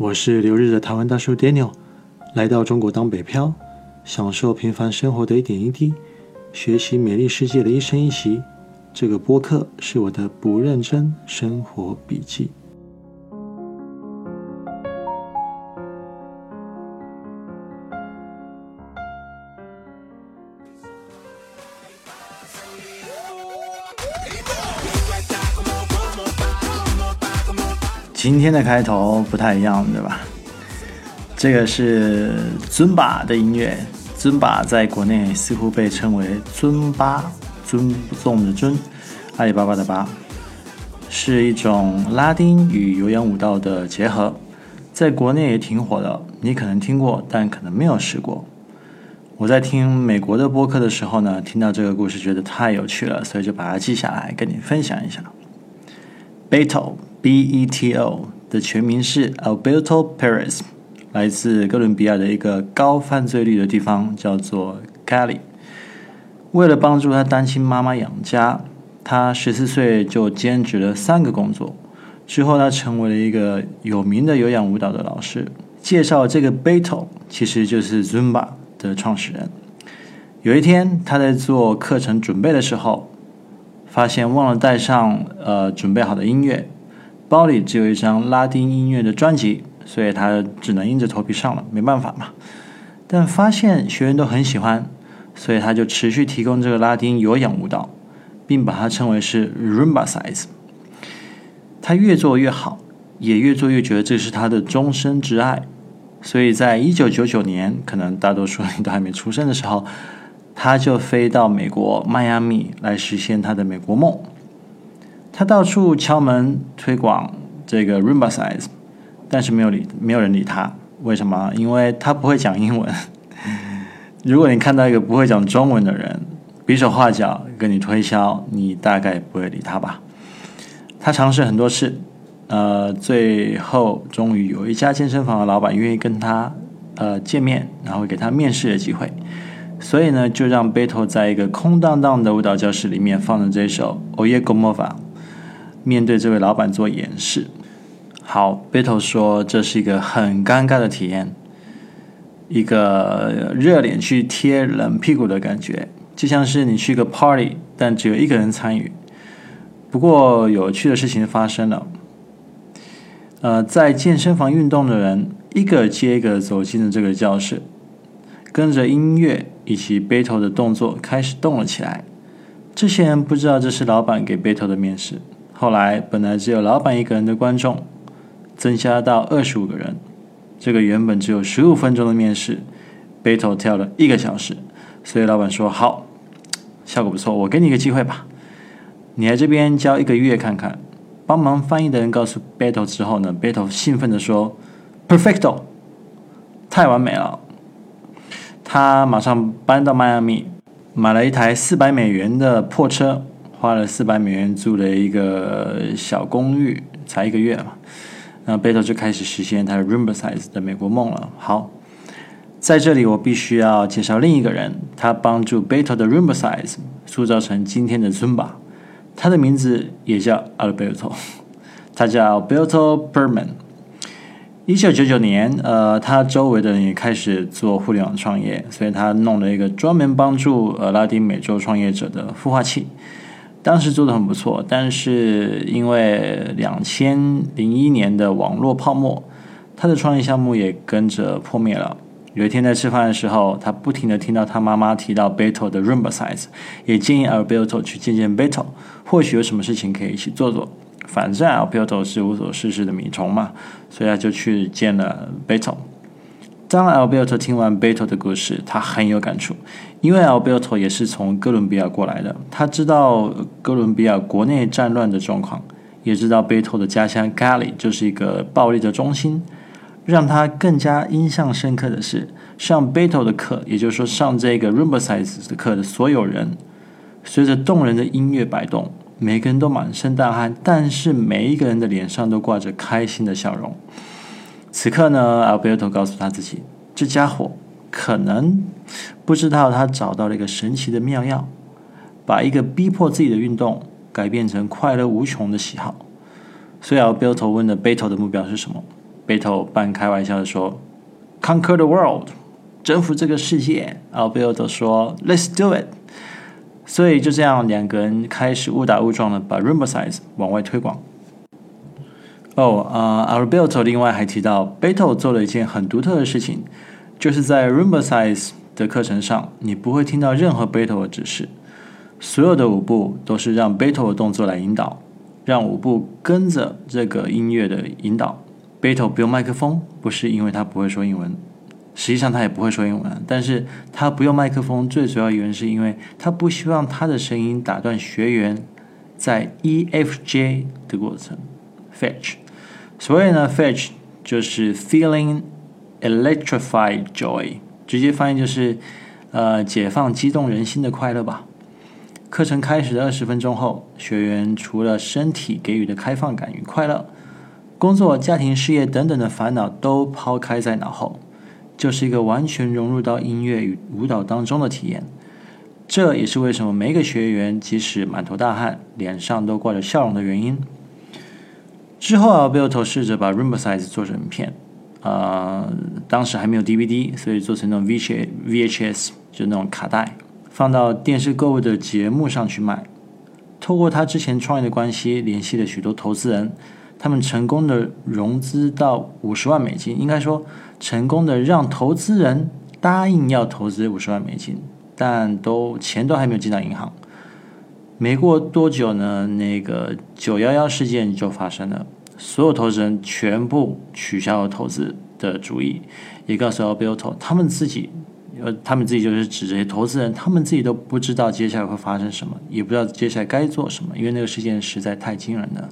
我是留日的台湾大叔 Daniel，来到中国当北漂，享受平凡生活的一点一滴，学习美丽世界的一生一息。这个播客是我的不认真生活笔记。今天的开头不太一样，对吧？这个是尊巴的音乐，尊巴在国内似乎被称为尊巴，尊不重的尊，阿里巴巴的巴，是一种拉丁与有氧舞蹈的结合，在国内也挺火的。你可能听过，但可能没有试过。我在听美国的播客的时候呢，听到这个故事觉得太有趣了，所以就把它记下来跟你分享一下。Beto B.E.T.O. 的全名是 Alberto Perez，来自哥伦比亚的一个高犯罪率的地方，叫做 Cali。为了帮助他单亲妈妈养家，他十四岁就兼职了三个工作。之后，他成为了一个有名的有氧舞蹈的老师。介绍这个 Beto，其实就是 Zumba 的创始人。有一天，他在做课程准备的时候。发现忘了带上呃准备好的音乐，包里只有一张拉丁音乐的专辑，所以他只能硬着头皮上了，没办法嘛。但发现学员都很喜欢，所以他就持续提供这个拉丁有氧舞蹈，并把它称为是 Rumba size。他越做越好，也越做越觉得这是他的终身挚爱，所以在一九九九年，可能大多数人都还没出生的时候。他就飞到美国迈阿密来实现他的美国梦。他到处敲门推广这个 Rumba size，但是没有理没有人理他。为什么？因为他不会讲英文。如果你看到一个不会讲中文的人比手画脚跟你推销，你大概不会理他吧？他尝试很多次，呃，最后终于有一家健身房的老板愿意跟他呃见面，然后给他面试的机会。所以呢，就让贝托在一个空荡荡的舞蹈教室里面放着这首《Oye Como Va》，面对这位老板做演示。好，贝托说这是一个很尴尬的体验，一个热脸去贴冷屁股的感觉，就像是你去个 party，但只有一个人参与。不过有趣的事情发生了，呃，在健身房运动的人一个接一个走进了这个教室。跟着音乐以及贝头的动作开始动了起来。这些人不知道这是老板给贝头的面试。后来本来只有老板一个人的观众，增加到二十五个人。这个原本只有十五分钟的面试，贝头跳了一个小时。所以老板说：“好，效果不错，我给你一个机会吧。你来这边教一个月看看。”帮忙翻译的人告诉贝头之后呢，贝头兴奋地说：“Perfecto，太完美了。”他马上搬到迈阿密，买了一台四百美元的破车，花了四百美元租了一个小公寓，才一个月嘛。那贝托就开始实现他的 Rumba size 的美国梦了。好，在这里我必须要介绍另一个人，他帮助贝托的 Rumba size 塑造成今天的尊巴。他的名字也叫 Alberto，他叫 Alberto Perman。一九九九年，呃，他周围的人也开始做互联网创业，所以他弄了一个专门帮助呃拉丁美洲创业者的孵化器。当时做的很不错，但是因为两千零一年的网络泡沫，他的创业项目也跟着破灭了。有一天在吃饭的时候，他不停的听到他妈妈提到 Beto 的 Rumba size，也建议 Alberto 去见见 Beto，或许有什么事情可以一起做做。反正 Alberto 是无所事事的米虫嘛，所以他就去见了 Beto。当 Alberto 听完 Beto 的故事，他很有感触，因为 Alberto 也是从哥伦比亚过来的，他知道哥伦比亚国内战乱的状况，也知道 Beto 的家乡 Cali 就是一个暴力的中心。让他更加印象深刻的是，上 Beto 的课，也就是说上这个 Rumba size 的课的所有人，随着动人的音乐摆动。每个人都满身大汗，但是每一个人的脸上都挂着开心的笑容。此刻呢，Alberto 告诉他自己，这家伙可能不知道他找到了一个神奇的妙药，把一个逼迫自己的运动改变成快乐无穷的喜好。所以 Alberto 问的 Beto 的目标是什么 Beto 半开玩笑的说：“Conquer the world，征服这个世界。”然后 Beto 说：“Let's do it。”所以就这样，两个人开始误打误撞的把 Rumba Size 往外推广。哦，呃，Alberto 另外还提到，Beto 做了一件很独特的事情，就是在 Rumba Size 的课程上，你不会听到任何 Beto 的指示，所有的舞步都是让 Beto 的动作来引导，让舞步跟着这个音乐的引导。Beto 不用麦克风，不是因为他不会说英文。实际上他也不会说英文，但是他不用麦克风，最主要原因是因为他不希望他的声音打断学员在 E F J 的过程。Fetch，所以呢，Fetch 就是 feeling electrified joy，直接翻译就是呃解放激动人心的快乐吧。课程开始的二十分钟后，学员除了身体给予的开放感与快乐，工作、家庭、事业等等的烦恼都抛开在脑后。就是一个完全融入到音乐与舞蹈当中的体验，这也是为什么每个学员即使满头大汗，脸上都挂着笑容的原因。之后啊，Alberto 试着把 Rumba Size 做成片，啊，当时还没有 DVD，所以做成那种 VH VHS，就那种卡带，放到电视购物的节目上去卖。透过他之前创业的关系，联系了许多投资人。他们成功的融资到五十万美金，应该说成功的让投资人答应要投资五十万美金，但都钱都还没有进到银行。没过多久呢，那个九幺幺事件就发生了，所有投资人全部取消了投资的主意，也告诉了 Bilto，他们自己，呃，他们自己就是指这些投资人，他们自己都不知道接下来会发生什么，也不知道接下来该做什么，因为那个事件实在太惊人了。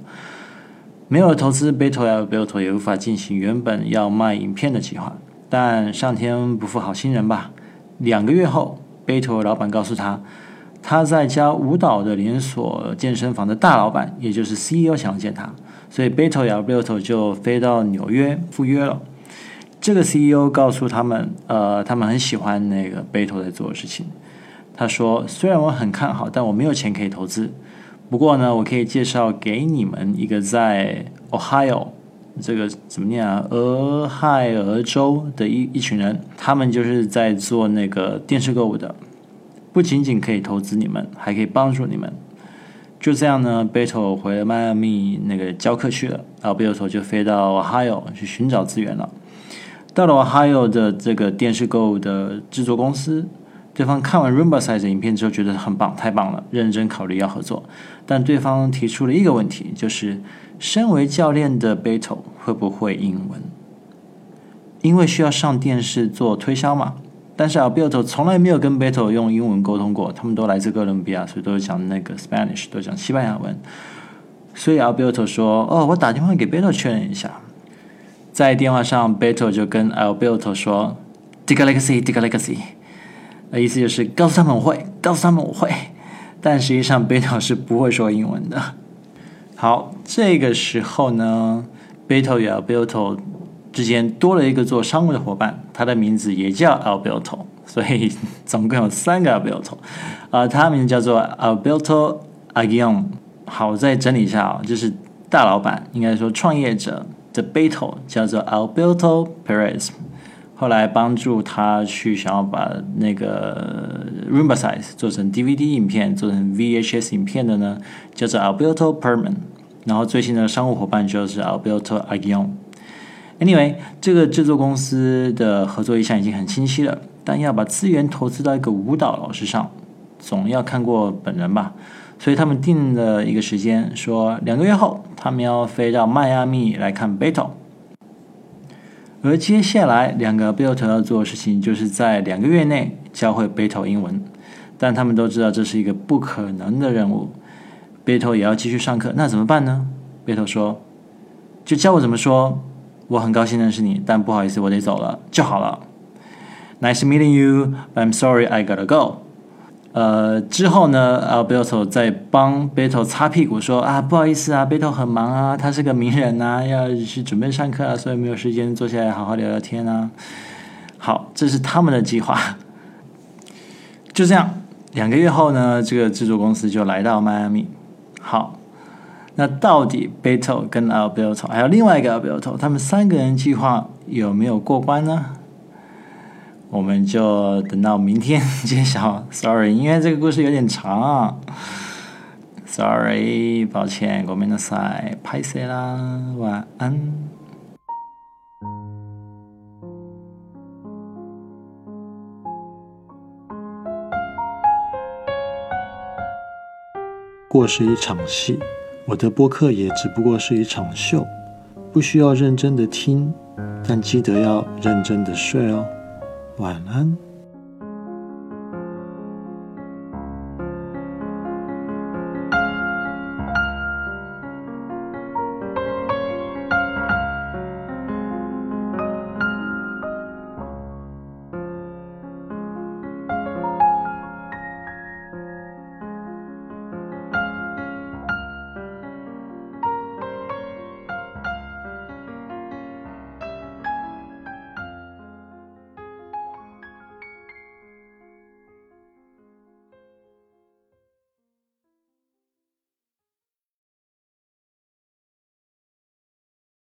没有投资，Beto 呀，Beto 也无法进行原本要卖影片的计划。但上天不负好心人吧，两个月后，Beto 老板告诉他，他在家舞蹈的连锁健身房的大老板，也就是 CEO 想要见他，所以 Beto 呀，Beto 就飞到纽约赴约了。这个 CEO 告诉他们，呃，他们很喜欢那个 Beto 在做的事情。他说，虽然我很看好，但我没有钱可以投资。不过呢，我可以介绍给你们一个在 Ohio 这个怎么念啊？俄亥俄州的一一群人，他们就是在做那个电视购物的，不仅仅可以投资你们，还可以帮助你们。就这样呢，Beto 回了迈阿密那个教课去了，然后 Beto 就飞到 Ohio 去寻找资源了。到了 Ohio 的这个电视购物的制作公司。对方看完 Rumba Size 影片之后，觉得很棒，太棒了，认真考虑要合作。但对方提出了一个问题，就是身为教练的 Beto 会不会英文？因为需要上电视做推销嘛。但是 Alberto 从来没有跟 Beto 用英文沟通过，他们都来自哥伦比亚，所以都是讲那个 Spanish，都讲西班牙文。所以 Alberto 说：“哦，我打电话给 Beto 确认一下。”在电话上，Beto 就跟 Alberto 说：“Diga legacy，Diga legacy。”那意思就是告诉他们我会，告诉他们我会，但实际上贝托是不会说英文的。好，这个时候呢，贝托与 Alberto 之间多了一个做商务的伙伴，他的名字也叫 Alberto，所以总共有三个 Alberto。啊，他名字叫做 Alberto Aguion。好，我再整理一下啊，就是大老板，应该说创业者的贝托叫做 Alberto Perez。后来帮助他去想要把那个 Rumba Size 做成 DVD 影片，做成 VHS 影片的呢，叫做 Alberto Perman。然后最新的商务伙伴就是 Alberto Aguion。Anyway，这个制作公司的合作意向已经很清晰了，但要把资源投资到一个舞蹈老师上，总要看过本人吧。所以他们定了一个时间，说两个月后他们要飞到迈阿密来看 Beto。而接下来两个 Beto 要做的事情，就是在两个月内教会 Beto 英文，但他们都知道这是一个不可能的任务。Beto 也要继续上课，那怎么办呢？Beto 说：“就教我怎么说。我很高兴认识你，但不好意思，我得走了就好了。Nice meeting you, but I'm sorry I gotta go.” 呃，之后呢，Alberto 在帮 Beto 擦屁股，说啊，不好意思啊，Beto 很忙啊，他是个名人呐，要去准备上课啊，所以没有时间坐下来好好聊聊天啊。好，这是他们的计划。就这样，两个月后呢，这个制作公司就来到迈阿密。好，那到底 Beto 跟 Alberto 还有另外一个 Alberto，他们三个人计划有没有过关呢？我们就等到明天揭晓。Sorry，因为这个故事有点长。Sorry，抱歉，ごめんなさい，拍谁啦？晚安。过是一场戏。我的播客也只不过是一场秀，不需要认真的听，但记得要认真的睡哦。 晚安。